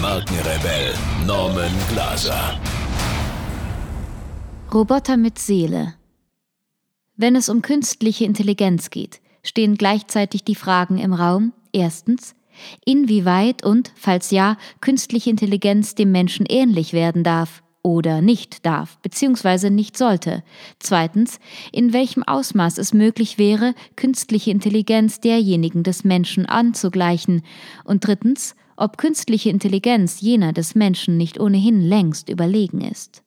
Markenrebell Norman Glaser. Roboter mit Seele. Wenn es um künstliche Intelligenz geht, stehen gleichzeitig die Fragen im Raum. Erstens, inwieweit und, falls ja, künstliche Intelligenz dem Menschen ähnlich werden darf oder nicht darf bzw. nicht sollte. Zweitens, in welchem Ausmaß es möglich wäre, künstliche Intelligenz derjenigen des Menschen anzugleichen. Und drittens, ob künstliche Intelligenz jener des Menschen nicht ohnehin längst überlegen ist.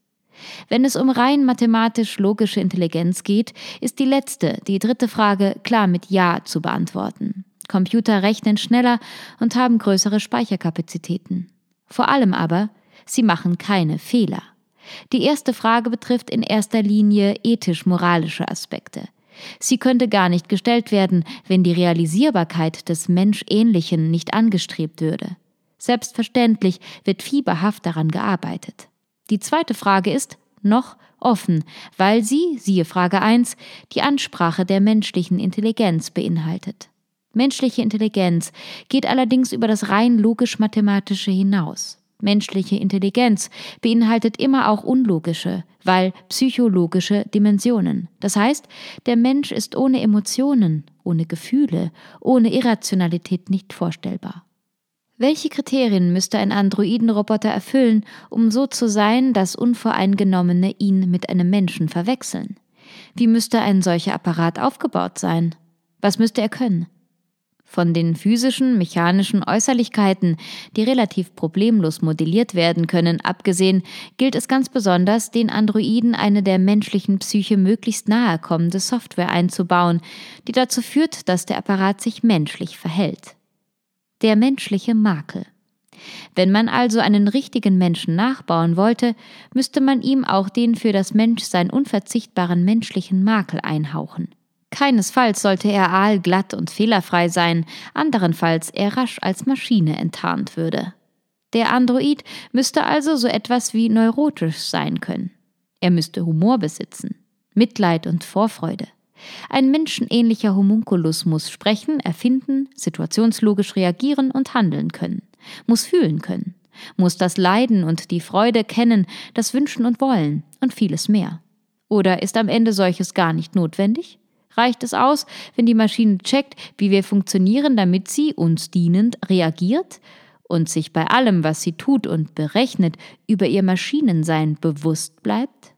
Wenn es um rein mathematisch-logische Intelligenz geht, ist die letzte, die dritte Frage klar mit Ja zu beantworten. Computer rechnen schneller und haben größere Speicherkapazitäten. Vor allem aber, sie machen keine Fehler. Die erste Frage betrifft in erster Linie ethisch-moralische Aspekte. Sie könnte gar nicht gestellt werden, wenn die Realisierbarkeit des Menschähnlichen nicht angestrebt würde. Selbstverständlich wird fieberhaft daran gearbeitet. Die zweite Frage ist noch offen, weil sie, siehe Frage 1, die Ansprache der menschlichen Intelligenz beinhaltet. Menschliche Intelligenz geht allerdings über das rein logisch-mathematische hinaus. Menschliche Intelligenz beinhaltet immer auch unlogische, weil psychologische Dimensionen. Das heißt, der Mensch ist ohne Emotionen, ohne Gefühle, ohne Irrationalität nicht vorstellbar. Welche Kriterien müsste ein Androidenroboter erfüllen, um so zu sein, dass Unvoreingenommene ihn mit einem Menschen verwechseln? Wie müsste ein solcher Apparat aufgebaut sein? Was müsste er können? Von den physischen, mechanischen Äußerlichkeiten, die relativ problemlos modelliert werden können, abgesehen, gilt es ganz besonders, den Androiden eine der menschlichen Psyche möglichst nahe kommende Software einzubauen, die dazu führt, dass der Apparat sich menschlich verhält. Der menschliche Makel. Wenn man also einen richtigen Menschen nachbauen wollte, müsste man ihm auch den für das Menschsein unverzichtbaren menschlichen Makel einhauchen. Keinesfalls sollte er aalglatt und fehlerfrei sein, anderenfalls er rasch als Maschine enttarnt würde. Der Android müsste also so etwas wie neurotisch sein können. Er müsste Humor besitzen, Mitleid und Vorfreude. Ein menschenähnlicher Homunculus muss sprechen, erfinden, situationslogisch reagieren und handeln können, muss fühlen können, muss das Leiden und die Freude kennen, das Wünschen und Wollen und vieles mehr. Oder ist am Ende solches gar nicht notwendig? reicht es aus, wenn die Maschine checkt, wie wir funktionieren, damit sie uns dienend reagiert und sich bei allem, was sie tut und berechnet, über ihr Maschinensein bewusst bleibt?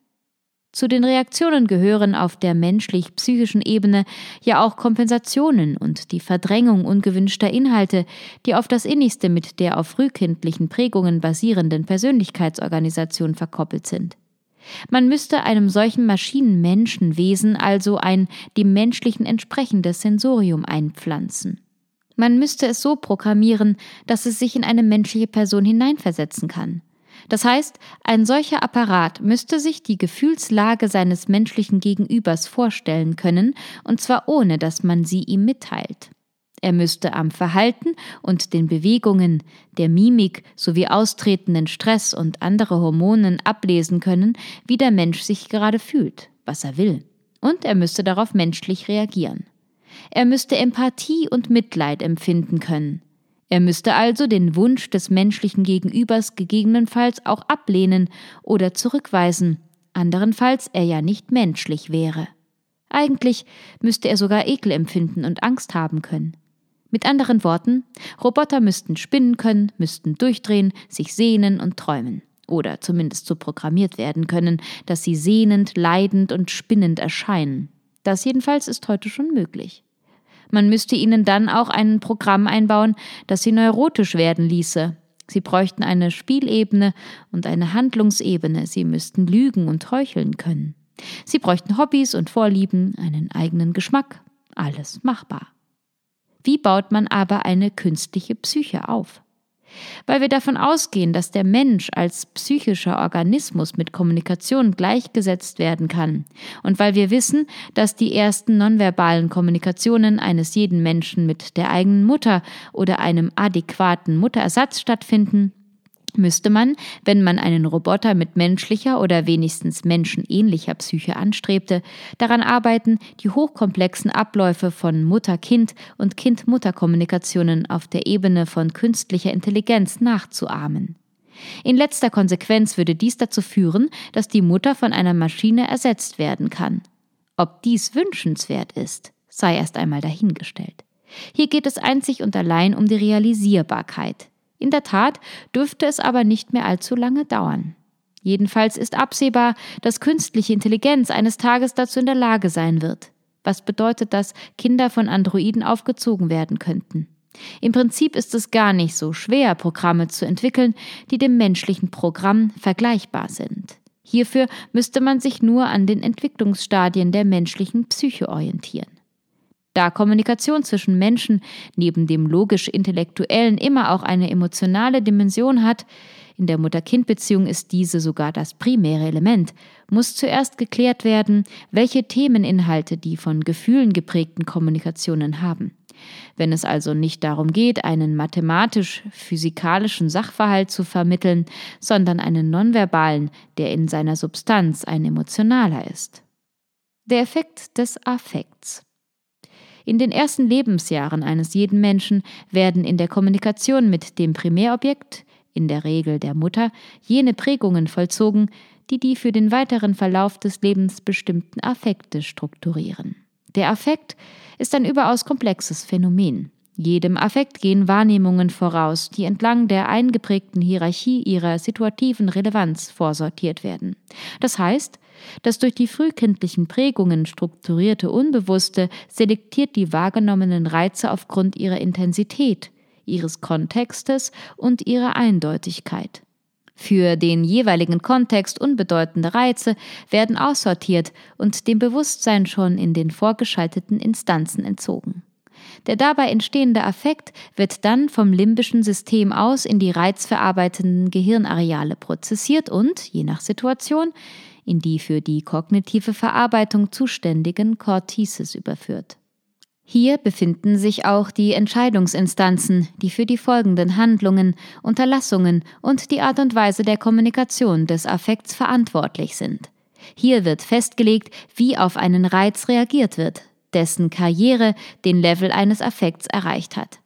Zu den Reaktionen gehören auf der menschlich-psychischen Ebene ja auch Kompensationen und die Verdrängung ungewünschter Inhalte, die auf das innigste mit der auf frühkindlichen Prägungen basierenden Persönlichkeitsorganisation verkoppelt sind. Man müsste einem solchen Maschinenmenschenwesen also ein dem menschlichen entsprechendes Sensorium einpflanzen. Man müsste es so programmieren, dass es sich in eine menschliche Person hineinversetzen kann. Das heißt, ein solcher Apparat müsste sich die Gefühlslage seines menschlichen Gegenübers vorstellen können, und zwar ohne dass man sie ihm mitteilt. Er müsste am Verhalten und den Bewegungen, der Mimik sowie austretenden Stress und andere Hormonen ablesen können, wie der Mensch sich gerade fühlt, was er will. Und er müsste darauf menschlich reagieren. Er müsste Empathie und Mitleid empfinden können. Er müsste also den Wunsch des menschlichen Gegenübers gegebenenfalls auch ablehnen oder zurückweisen, anderenfalls er ja nicht menschlich wäre. Eigentlich müsste er sogar Ekel empfinden und Angst haben können. Mit anderen Worten, Roboter müssten spinnen können, müssten durchdrehen, sich sehnen und träumen. Oder zumindest so programmiert werden können, dass sie sehnend, leidend und spinnend erscheinen. Das jedenfalls ist heute schon möglich. Man müsste ihnen dann auch ein Programm einbauen, das sie neurotisch werden ließe. Sie bräuchten eine Spielebene und eine Handlungsebene, sie müssten lügen und heucheln können. Sie bräuchten Hobbys und Vorlieben, einen eigenen Geschmack, alles machbar. Wie baut man aber eine künstliche Psyche auf? Weil wir davon ausgehen, dass der Mensch als psychischer Organismus mit Kommunikation gleichgesetzt werden kann. Und weil wir wissen, dass die ersten nonverbalen Kommunikationen eines jeden Menschen mit der eigenen Mutter oder einem adäquaten Mutterersatz stattfinden, müsste man, wenn man einen Roboter mit menschlicher oder wenigstens menschenähnlicher Psyche anstrebte, daran arbeiten, die hochkomplexen Abläufe von Mutter-Kind und Kind-Mutter-Kommunikationen auf der Ebene von künstlicher Intelligenz nachzuahmen. In letzter Konsequenz würde dies dazu führen, dass die Mutter von einer Maschine ersetzt werden kann. Ob dies wünschenswert ist, sei erst einmal dahingestellt. Hier geht es einzig und allein um die Realisierbarkeit. In der Tat dürfte es aber nicht mehr allzu lange dauern. Jedenfalls ist absehbar, dass künstliche Intelligenz eines Tages dazu in der Lage sein wird. Was bedeutet das, Kinder von Androiden aufgezogen werden könnten? Im Prinzip ist es gar nicht so schwer, Programme zu entwickeln, die dem menschlichen Programm vergleichbar sind. Hierfür müsste man sich nur an den Entwicklungsstadien der menschlichen Psyche orientieren. Da Kommunikation zwischen Menschen neben dem logisch-intellektuellen immer auch eine emotionale Dimension hat, in der Mutter-Kind-Beziehung ist diese sogar das primäre Element, muss zuerst geklärt werden, welche Themeninhalte die von Gefühlen geprägten Kommunikationen haben. Wenn es also nicht darum geht, einen mathematisch-physikalischen Sachverhalt zu vermitteln, sondern einen nonverbalen, der in seiner Substanz ein emotionaler ist. Der Effekt des Affekts. In den ersten Lebensjahren eines jeden Menschen werden in der Kommunikation mit dem Primärobjekt, in der Regel der Mutter, jene Prägungen vollzogen, die die für den weiteren Verlauf des Lebens bestimmten Affekte strukturieren. Der Affekt ist ein überaus komplexes Phänomen. Jedem Affekt gehen Wahrnehmungen voraus, die entlang der eingeprägten Hierarchie ihrer situativen Relevanz vorsortiert werden. Das heißt, das durch die frühkindlichen Prägungen strukturierte Unbewusste selektiert die wahrgenommenen Reize aufgrund ihrer Intensität, ihres Kontextes und ihrer Eindeutigkeit. Für den jeweiligen Kontext unbedeutende Reize werden aussortiert und dem Bewusstsein schon in den vorgeschalteten Instanzen entzogen. Der dabei entstehende Affekt wird dann vom limbischen System aus in die reizverarbeitenden Gehirnareale prozessiert und, je nach Situation, in die für die kognitive Verarbeitung zuständigen Cortices überführt. Hier befinden sich auch die Entscheidungsinstanzen, die für die folgenden Handlungen, Unterlassungen und die Art und Weise der Kommunikation des Affekts verantwortlich sind. Hier wird festgelegt, wie auf einen Reiz reagiert wird, dessen Karriere den Level eines Affekts erreicht hat.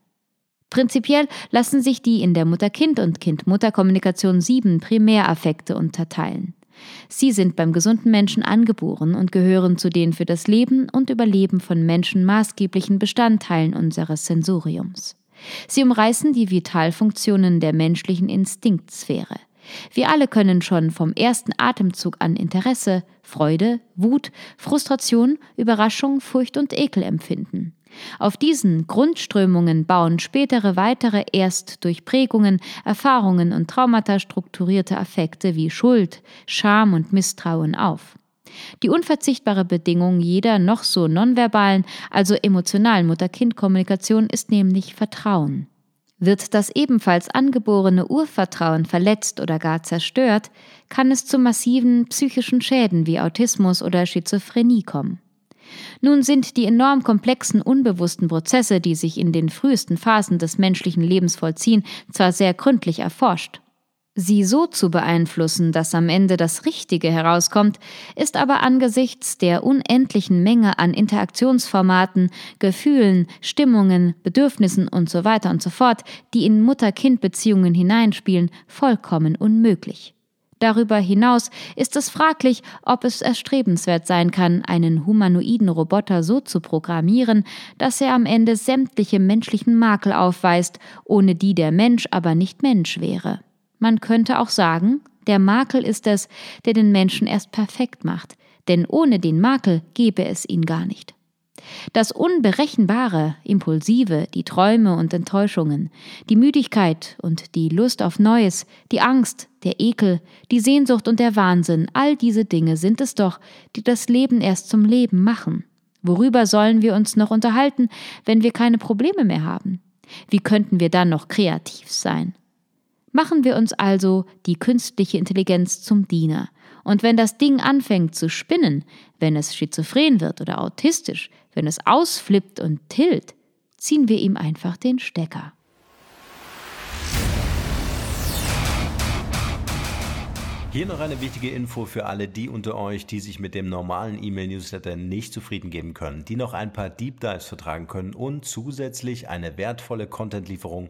Prinzipiell lassen sich die in der Mutter-Kind- und Kind-Mutter-Kommunikation sieben Primäraffekte unterteilen. Sie sind beim gesunden Menschen angeboren und gehören zu den für das Leben und Überleben von Menschen maßgeblichen Bestandteilen unseres Sensoriums. Sie umreißen die Vitalfunktionen der menschlichen Instinktsphäre. Wir alle können schon vom ersten Atemzug an Interesse, Freude, Wut, Frustration, Überraschung, Furcht und Ekel empfinden. Auf diesen Grundströmungen bauen spätere weitere erst durch Prägungen, Erfahrungen und Traumata strukturierte Affekte wie Schuld, Scham und Misstrauen auf. Die unverzichtbare Bedingung jeder noch so nonverbalen, also emotionalen Mutter-Kind-Kommunikation ist nämlich Vertrauen. Wird das ebenfalls angeborene Urvertrauen verletzt oder gar zerstört, kann es zu massiven psychischen Schäden wie Autismus oder Schizophrenie kommen. Nun sind die enorm komplexen unbewussten Prozesse, die sich in den frühesten Phasen des menschlichen Lebens vollziehen, zwar sehr gründlich erforscht. Sie so zu beeinflussen, dass am Ende das Richtige herauskommt, ist aber angesichts der unendlichen Menge an Interaktionsformaten, Gefühlen, Stimmungen, Bedürfnissen usw. So und so fort, die in Mutter-Kind-Beziehungen hineinspielen, vollkommen unmöglich. Darüber hinaus ist es fraglich, ob es erstrebenswert sein kann, einen humanoiden Roboter so zu programmieren, dass er am Ende sämtliche menschlichen Makel aufweist, ohne die der Mensch aber nicht Mensch wäre. Man könnte auch sagen, der Makel ist es, der den Menschen erst perfekt macht, denn ohne den Makel gäbe es ihn gar nicht. Das Unberechenbare, Impulsive, die Träume und Enttäuschungen, die Müdigkeit und die Lust auf Neues, die Angst, der Ekel, die Sehnsucht und der Wahnsinn, all diese Dinge sind es doch, die das Leben erst zum Leben machen. Worüber sollen wir uns noch unterhalten, wenn wir keine Probleme mehr haben? Wie könnten wir dann noch kreativ sein? Machen wir uns also die künstliche Intelligenz zum Diener. Und wenn das Ding anfängt zu spinnen, wenn es schizophren wird oder autistisch, wenn es ausflippt und tilt, ziehen wir ihm einfach den Stecker. Hier noch eine wichtige Info für alle die unter euch, die sich mit dem normalen E-Mail-Newsletter nicht zufrieden geben können, die noch ein paar Deep Dives vertragen können und zusätzlich eine wertvolle Content-Lieferung